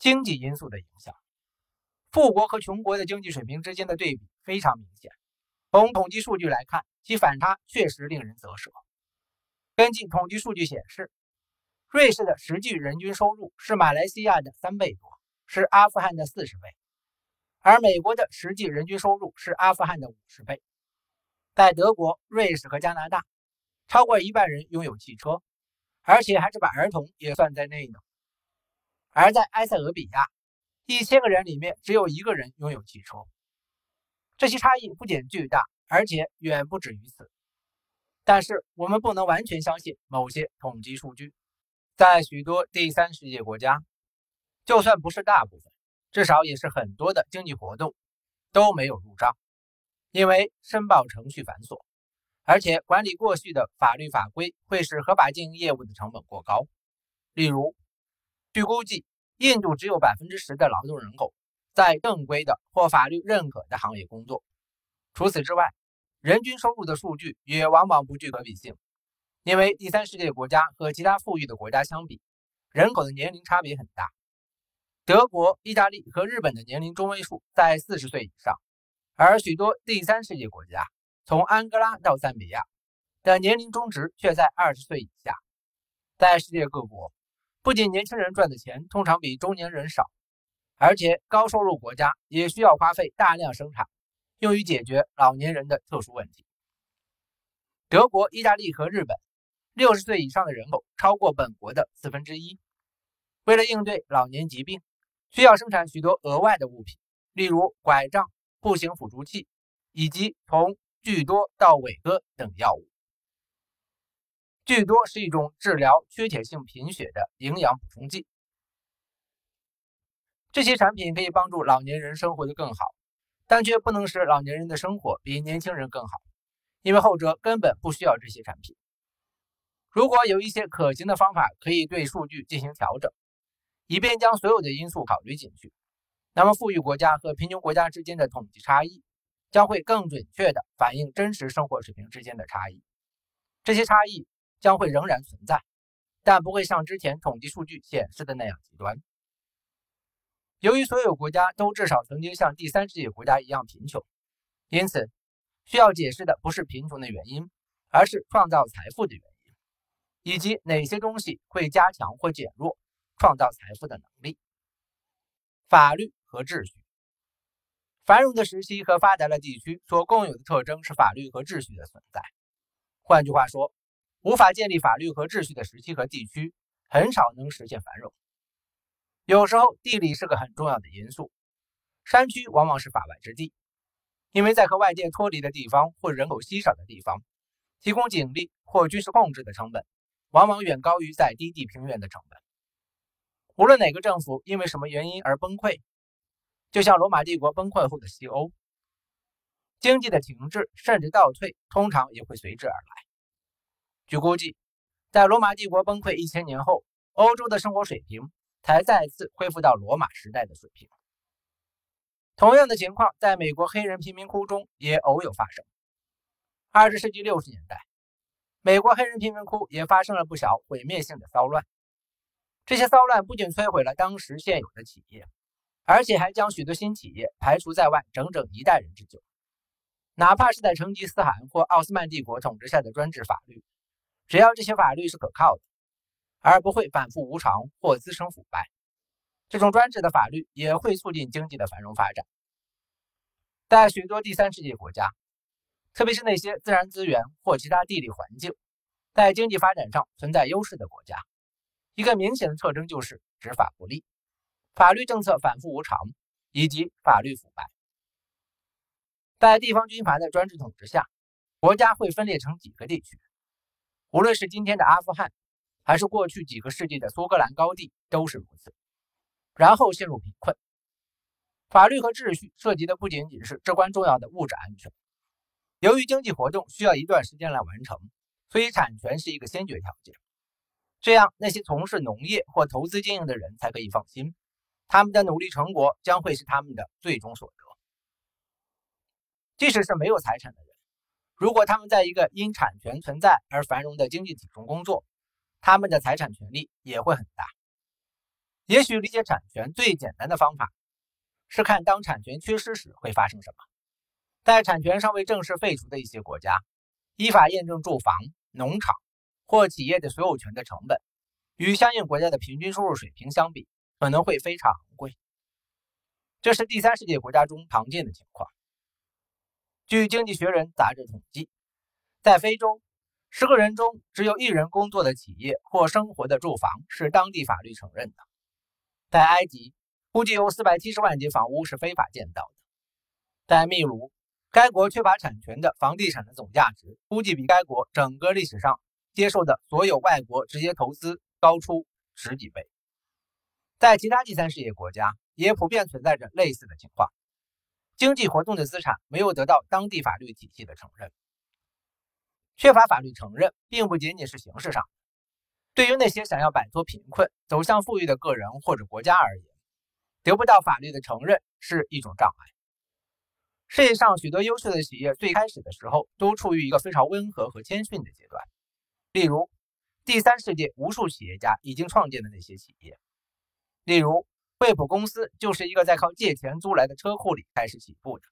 经济因素的影响。富国和穷国的经济水平之间的对比非常明显。从统计数据来看，其反差确实令人啧舌。根据统计数据显示，瑞士的实际人均收入是马来西亚的三倍多，是阿富汗的四十倍，而美国的实际人均收入是阿富汗的五十倍。在德国、瑞士和加拿大，超过一半人拥有汽车，而且还是把儿童也算在内呢。而在埃塞俄比亚，一千个人里面只有一个人拥有汽车。这些差异不仅巨大，而且远不止于此。但是我们不能完全相信某些统计数据。在许多第三世界国家，就算不是大部分，至少也是很多的经济活动都没有入账，因为申报程序繁琐，而且管理过去的法律法规会使合法经营业务的成本过高。例如，据估计，印度只有百分之十的劳动人口在正规的或法律认可的行业工作。除此之外，人均收入的数据也往往不具可比性，因为第三世界国家和其他富裕的国家相比，人口的年龄差别很大。德国、意大利和日本的年龄中位数在四十岁以上，而许多第三世界国家，从安哥拉到赞比亚的年龄中值却在二十岁以下。在世界各国，不仅年轻人赚的钱通常比中年人少，而且高收入国家也需要花费大量生产。用于解决老年人的特殊问题。德国、意大利和日本，六十岁以上的人口超过本国的四分之一。为了应对老年疾病，需要生产许多额外的物品，例如拐杖、步行辅助器，以及从巨多到伟哥等药物。聚多是一种治疗缺铁性贫血的营养补充剂。这些产品可以帮助老年人生活得更好。但却不能使老年人的生活比年轻人更好，因为后者根本不需要这些产品。如果有一些可行的方法可以对数据进行调整，以便将所有的因素考虑进去，那么富裕国家和贫穷国家之间的统计差异将会更准确地反映真实生活水平之间的差异。这些差异将会仍然存在，但不会像之前统计数据显示的那样极端。由于所有国家都至少曾经像第三世界国家一样贫穷，因此需要解释的不是贫穷的原因，而是创造财富的原因，以及哪些东西会加强或减弱创造财富的能力。法律和秩序，繁荣的时期和发达的地区所共有的特征是法律和秩序的存在。换句话说，无法建立法律和秩序的时期和地区，很少能实现繁荣。有时候，地理是个很重要的因素。山区往往是法外之地，因为在和外界脱离的地方或人口稀少的地方，提供警力或军事控制的成本，往往远高于在低地平原的成本。无论哪个政府因为什么原因而崩溃，就像罗马帝国崩溃后的西欧，经济的停滞甚至倒退，通常也会随之而来。据估计，在罗马帝国崩溃一千年后，欧洲的生活水平。才再次恢复到罗马时代的水平。同样的情况在美国黑人贫民窟中也偶有发生。二十世纪六十年代，美国黑人贫民窟也发生了不少毁灭性的骚乱。这些骚乱不仅摧毁了当时现有的企业，而且还将许多新企业排除在外，整整一代人之久。哪怕是在成吉思汗或奥斯曼帝国统治下的专制法律，只要这些法律是可靠的。而不会反复无常或滋生腐败，这种专制的法律也会促进经济的繁荣发展。在许多第三世界国家，特别是那些自然资源或其他地理环境在经济发展上存在优势的国家，一个明显的特征就是执法不力、法律政策反复无常以及法律腐败。在地方军阀的专制统治下，国家会分裂成几个地区，无论是今天的阿富汗。还是过去几个世纪的苏格兰高地都是如此，然后陷入贫困。法律和秩序涉及的不仅仅是至关重要的物质安全。由于经济活动需要一段时间来完成，所以产权是一个先决条件。这样，那些从事农业或投资经营的人才可以放心，他们的努力成果将会是他们的最终所得。即使是没有财产的人，如果他们在一个因产权存在而繁荣的经济体中工作，他们的财产权利也会很大。也许理解产权最简单的方法是看当产权缺失时会发生什么。在产权尚未正式废除的一些国家，依法验证住房、农场或企业的所有权的成本，与相应国家的平均收入水平相比，可能会非常昂贵。这是第三世界国家中常见的情况。据《经济学人》杂志统计，在非洲，十个人中只有一人工作的企业或生活的住房是当地法律承认的。在埃及，估计有四百七十万间房屋是非法建造的。在秘鲁，该国缺乏产权的房地产的总价值估计比该国整个历史上接受的所有外国直接投资高出十几倍。在其他第三世界国家，也普遍存在着类似的情况。经济活动的资产没有得到当地法律体系的承认，缺乏法律承认，并不仅仅是形式上。对于那些想要摆脱贫困、走向富裕的个人或者国家而言，得不到法律的承认是一种障碍。世界上许多优秀的企业最开始的时候都处于一个非常温和和谦逊的阶段，例如第三世界无数企业家已经创建的那些企业，例如。惠普公司就是一个在靠借钱租来的车库里开始起步的。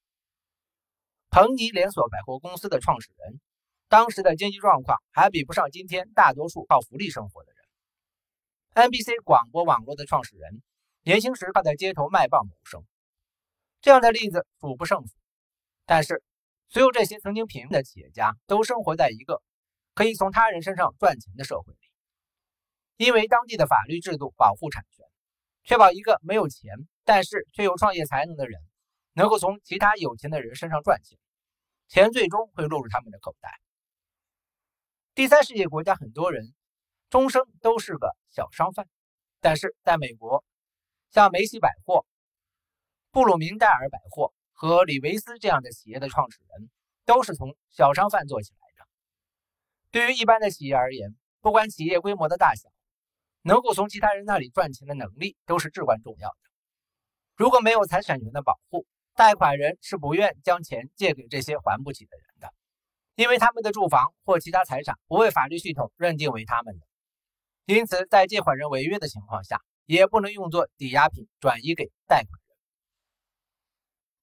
彭尼连锁百货公司的创始人，当时的经济状况还比不上今天大多数靠福利生活的人。NBC 广播网络的创始人，年轻时靠在街头卖报谋生。这样的例子数不胜数。但是，所有这些曾经贫困的企业家都生活在一个可以从他人身上赚钱的社会里，因为当地的法律制度保护产权。确保一个没有钱但是却有创业才能的人，能够从其他有钱的人身上赚钱，钱最终会落入他们的口袋。第三世界国家很多人终生都是个小商贩，但是在美国，像梅西百货、布鲁明戴尔百货和李维斯这样的企业的创始人，都是从小商贩做起来的。对于一般的企业而言，不管企业规模的大小。能够从其他人那里赚钱的能力都是至关重要的。如果没有财产权的保护，贷款人是不愿将钱借给这些还不起的人的，因为他们的住房或其他财产不被法律系统认定为他们的。因此，在借款人违约的情况下，也不能用作抵押品转移给贷款人。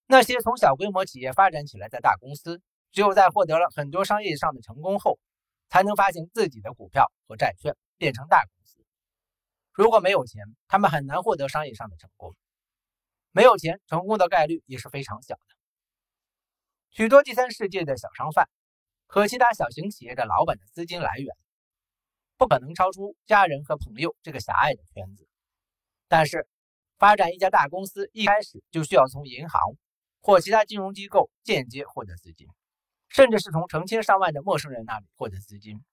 那些从小规模企业发展起来的大公司，只有在获得了很多商业上的成功后，才能发行自己的股票和债券，变成大。如果没有钱，他们很难获得商业上的成功。没有钱，成功的概率也是非常小的。许多第三世界的小商贩和其他小型企业的老板的资金来源，不可能超出家人和朋友这个狭隘的圈子。但是，发展一家大公司一开始就需要从银行或其他金融机构间接获得资金，甚至是从成千上万的陌生人那里获得资金。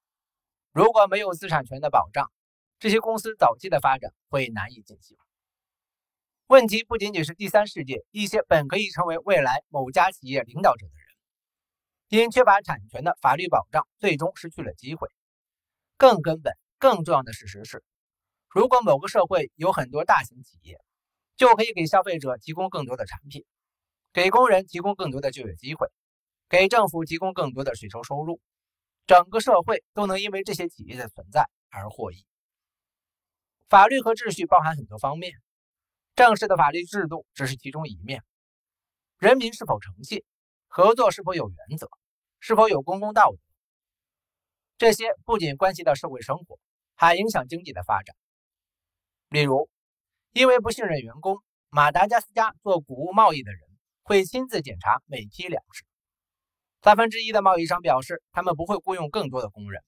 如果没有资产权的保障，这些公司早期的发展会难以进行。问题不仅仅是第三世界一些本可以成为未来某家企业领导者的人，因缺乏产权的法律保障，最终失去了机会。更根本、更重要的事实是，如果某个社会有很多大型企业，就可以给消费者提供更多的产品，给工人提供更多的就业机会，给政府提供更多的税收收入，整个社会都能因为这些企业的存在而获益。法律和秩序包含很多方面，正式的法律制度只是其中一面。人民是否诚信，合作是否有原则，是否有公共道德，这些不仅关系到社会生活，还影响经济的发展。例如，因为不信任员工，马达加斯加做谷物贸易的人会亲自检查每批粮食。三分之一的贸易商表示，他们不会雇佣更多的工人，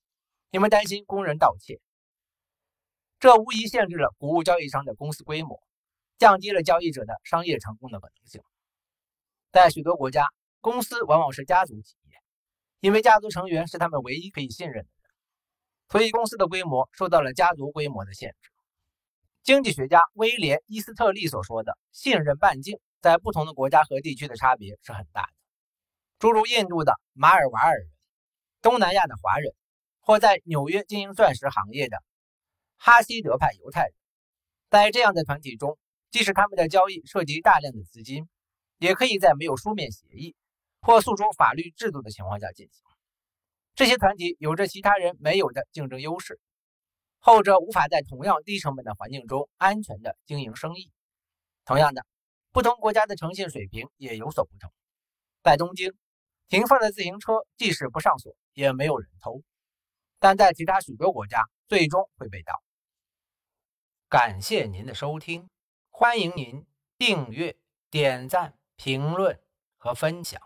因为担心工人盗窃。这无疑限制了谷物交易商的公司规模，降低了交易者的商业成功的可能性。在许多国家，公司往往是家族企业，因为家族成员是他们唯一可以信任的人，所以公司的规模受到了家族规模的限制。经济学家威廉·伊斯特利所说的“信任半径”在不同的国家和地区的差别是很大的。诸如印度的马尔瓦尔人、东南亚的华人，或在纽约经营钻石行业的。哈希德派犹太人，在这样的团体中，即使他们的交易涉及大量的资金，也可以在没有书面协议或诉诸法律制度的情况下进行。这些团体有着其他人没有的竞争优势。后者无法在同样低成本的环境中安全的经营生意。同样的，不同国家的诚信水平也有所不同。在东京，停放的自行车即使不上锁，也没有人偷；但在其他许多国家，最终会被盗。感谢您的收听，欢迎您订阅、点赞、评论和分享。